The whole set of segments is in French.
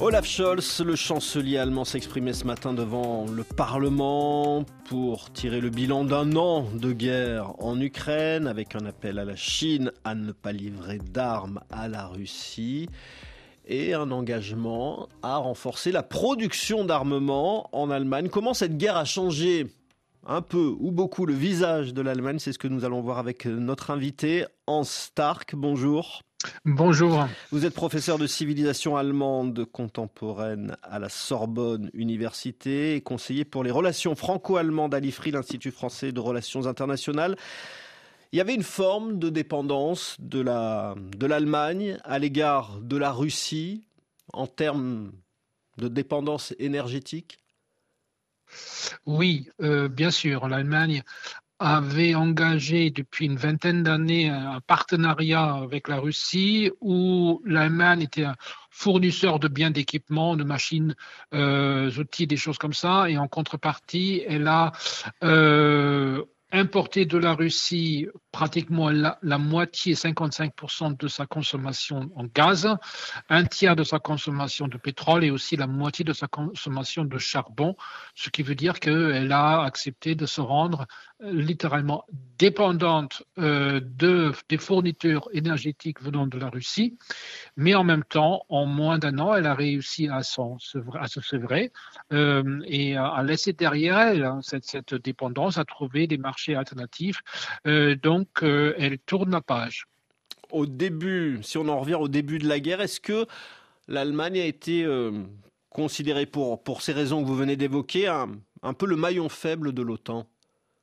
Olaf Scholz, le chancelier allemand, s'exprimait ce matin devant le Parlement pour tirer le bilan d'un an de guerre en Ukraine, avec un appel à la Chine à ne pas livrer d'armes à la Russie et un engagement à renforcer la production d'armement en Allemagne. Comment cette guerre a changé un peu ou beaucoup le visage de l'Allemagne C'est ce que nous allons voir avec notre invité, Hans Stark. Bonjour. Bonjour. Vous êtes professeur de civilisation allemande contemporaine à la Sorbonne Université et conseiller pour les relations franco-allemandes à l'IFRI, l'Institut français de relations internationales. Il y avait une forme de dépendance de l'Allemagne de à l'égard de la Russie en termes de dépendance énergétique? Oui, euh, bien sûr. L'Allemagne avait engagé depuis une vingtaine d'années un partenariat avec la Russie où l'Allemagne était un fournisseur de biens d'équipement, de machines, euh, outils, des choses comme ça. Et en contrepartie, elle a euh, importé de la Russie pratiquement la, moitié, 55% de sa consommation en gaz, un tiers de sa consommation de pétrole et aussi la moitié de sa consommation de charbon, ce qui veut dire qu'elle a accepté de se rendre littéralement dépendante euh, de, des fournitures énergétiques venant de la Russie, mais en même temps, en moins d'un an, elle a réussi à, se sevrer euh, et à, laisser derrière elle hein, cette, dépendance, à trouver des marchés alternatifs. donc, euh, elle tourne la page. Au début, si on en revient au début de la guerre, est-ce que l'Allemagne a été euh, considérée pour ces raisons que vous venez d'évoquer un peu le maillon faible de l'OTAN?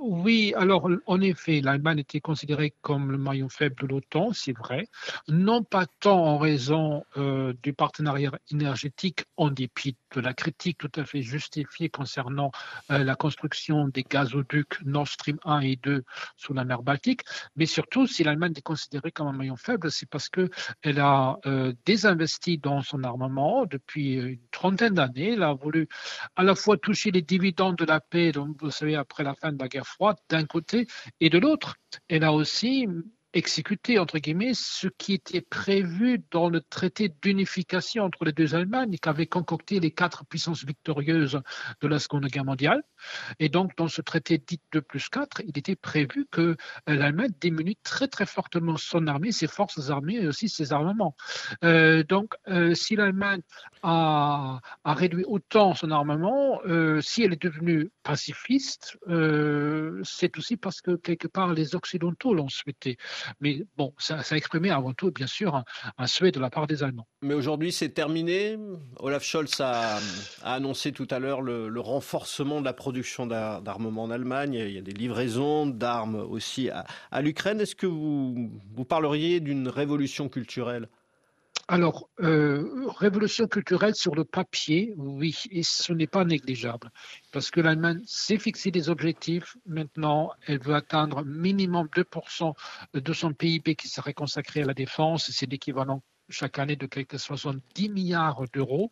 oui, alors en effet, l'Allemagne était considérée comme le maillon faible de l'OTAN, c'est vrai, non pas tant en raison euh, du partenariat énergétique, en dépit de la critique tout à fait justifiée concernant euh, la construction des gazoducs Nord Stream 1 et 2 sous la mer Baltique, mais surtout si l'Allemagne est considérée comme un maillon faible, c'est parce qu'elle a euh, désinvesti dans son armement depuis une trentaine d'années. Elle a voulu à la fois toucher les dividendes de la paix, donc vous savez, après la fin de la guerre froide d'un côté, et de l'autre, elle a aussi exécuter, entre guillemets, ce qui était prévu dans le traité d'unification entre les deux Allemagnes qu'avaient concocté les quatre puissances victorieuses de la Seconde Guerre mondiale. Et donc, dans ce traité dit 2 plus 4, il était prévu que l'Allemagne diminue très, très fortement son armée, ses forces armées et aussi ses armements. Euh, donc, euh, si l'Allemagne a, réduit autant son armement, euh, si elle est devenue pacifiste, c'est aussi parce que quelque part les Occidentaux l'ont souhaité. Mais bon, ça, exprimait avant tout, bien sûr, un, souhait de la part des Allemands. Mais aujourd'hui, c'est terminé. Olaf Scholz a, annoncé tout à l'heure le, renforcement de la production d'armements en Allemagne. Il y a des livraisons d'armes aussi à, l'Ukraine. Est-ce que vous parleriez d'une révolution culturelle? Alors, euh, révolution culturelle sur le papier, oui, et ce n'est pas négligeable, parce que l'Allemagne s'est fixé des objectifs. Maintenant, elle veut atteindre minimum 2% de son PIB qui serait consacré à la défense. C'est l'équivalent chaque année de quelques 70 milliards d'euros.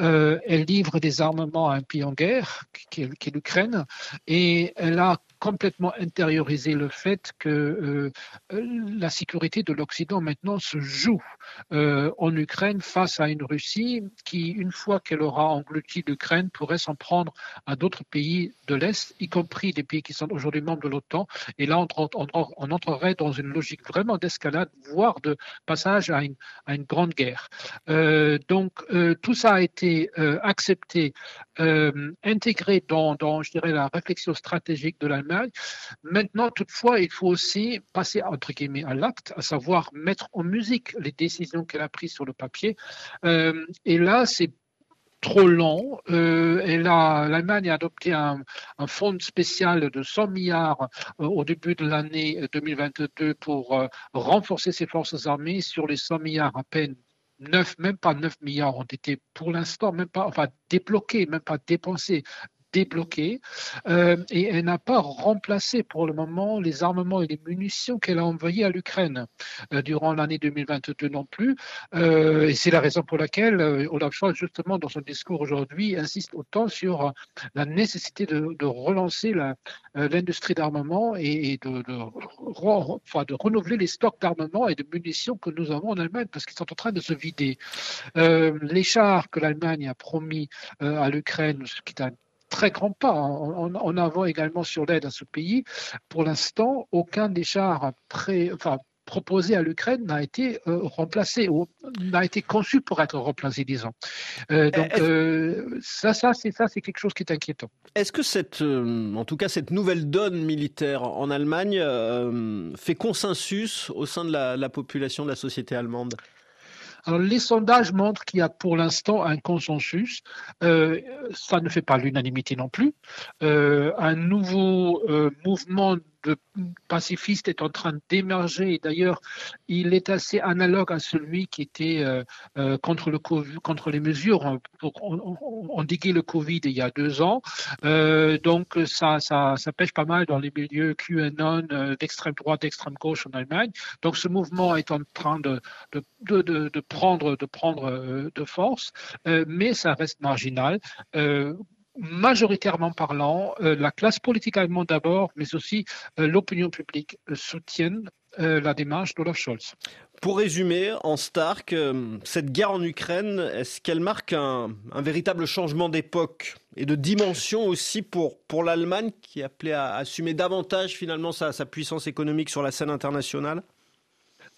Euh, elle livre des armements à un pays en guerre, qui est, l'Ukraine, et elle a complètement intériorisé le fait que euh, la sécurité de l'Occident maintenant se joue euh, en Ukraine face à une Russie qui, une fois qu'elle aura englouti l'Ukraine, pourrait s'en prendre à d'autres pays de l'Est, y compris des pays qui sont aujourd'hui membres de l'OTAN. Et là, on, on, entrerait dans une logique vraiment d'escalade, voire de passage à une, à une grande guerre. Euh, donc euh, tout ça a été euh, accepté, intégré dans, dans, je dirais, la réflexion stratégique de l'Allemagne. Maintenant, toutefois, il faut aussi passer entre guillemets à l'acte, à savoir mettre en musique les décisions qu'elle a prises sur le papier. et là, c'est trop long. Euh, et l'Allemagne a adopté un, fonds spécial de 100 milliards euh, au début de l'année 2022 pour euh, renforcer ses forces armées. Sur les 100 milliards, à peine 9, même pas 9 milliards ont été pour l'instant, même pas, enfin, débloqués, même pas dépensés débloquée euh, et elle n'a pas remplacé pour le moment les armements et les munitions qu'elle a envoyés à l'Ukraine euh, durant l'année 2022 non plus. Euh, et c'est la raison pour laquelle Olaf Scholz, justement, dans son discours aujourd'hui, insiste autant sur la nécessité de, relancer l'industrie d'armement et, de, renouveler les stocks d'armement et de munitions que nous avons en Allemagne parce qu'ils sont en train de se vider. les chars que l'Allemagne a promis à l'Ukraine, ce qui est un très grand pas en, en avant également sur l'aide à ce pays. Pour l'instant, aucun des chars pré, enfin, proposé à l'Ukraine n'a été euh, remplacé ou n'a été conçu pour être remplacé, disons. Euh, donc euh, ça, ça, c'est ça, c'est quelque chose qui est inquiétant. Est-ce que cette, en tout cas, cette nouvelle donne militaire en Allemagne fait consensus au sein de la population de la société allemande? Alors, les sondages montrent qu'il y a pour l'instant un consensus. Euh, ça ne fait pas l'unanimité non plus. Euh, un nouveau euh, mouvement de pacifiste est en train d'émerger. D'ailleurs, il est assez analogue à celui qui était euh, euh, contre, le contre les mesures pour endiguer le Covid il y a deux ans. Euh, donc, ça, ça, pêche pas mal dans les milieux QAnon d'extrême droite, d'extrême gauche en Allemagne. Donc, ce mouvement est en train de prendre, de, prendre de force, mais ça reste marginal majoritairement parlant, euh, la classe politique allemande d'abord, mais aussi euh, l'opinion publique euh, soutiennent la démarche d'Olaf Scholz. Pour résumer, en Stark, cette guerre en Ukraine, est-ce qu'elle marque un, véritable changement d'époque et de dimension aussi pour, pour l'Allemagne qui est appelée à assumer davantage finalement sa, sa puissance économique sur la scène internationale?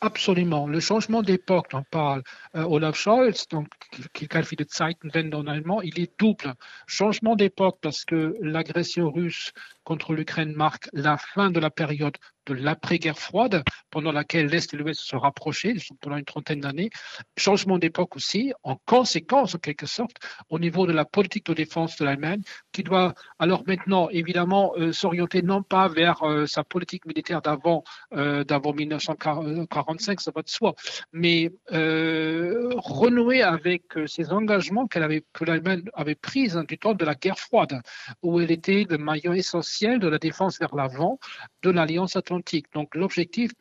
Absolument. Le changement d'époque dont parle euh, Olaf Scholz, donc, qui qualifie de Zeitenwende en allemand, il est double. Changement d'époque parce que l'agression russe contre l'Ukraine marque la fin de la période de l'après-guerre froide, pendant laquelle l'Est et l'Ouest se rapprochaient pendant une trentaine d'années. Changement d'époque aussi, en conséquence, en quelque sorte, au niveau de la politique de défense de l'Allemagne, qui doit alors maintenant, évidemment, euh, s'orienter non pas vers euh, sa politique militaire d'avant euh, d'avant 1945, ça va de soi, mais renouer avec ces engagements qu'elle avait, que l'Allemagne avait pris hein, du temps de la guerre froide, où elle était le maillon essentiel de la défense vers l'avant de l'Alliance atlantique donc l'objectif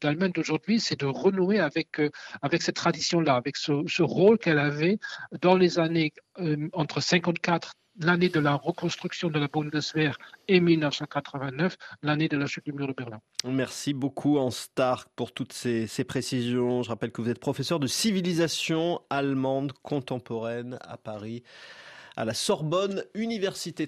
d'Allemagne d'aujourd'hui, c'est de renouer avec, euh, avec cette tradition-là, avec ce, rôle qu'elle avait dans les années euh, entre 54 l'année de la reconstruction de la Bundeswehr et 1989, l'année de la chute du mur de Berlin. Merci beaucoup, en Stark, pour toutes ces, ces, précisions. Je rappelle que vous êtes professeur de civilisation allemande contemporaine à Paris, à la Sorbonne Université.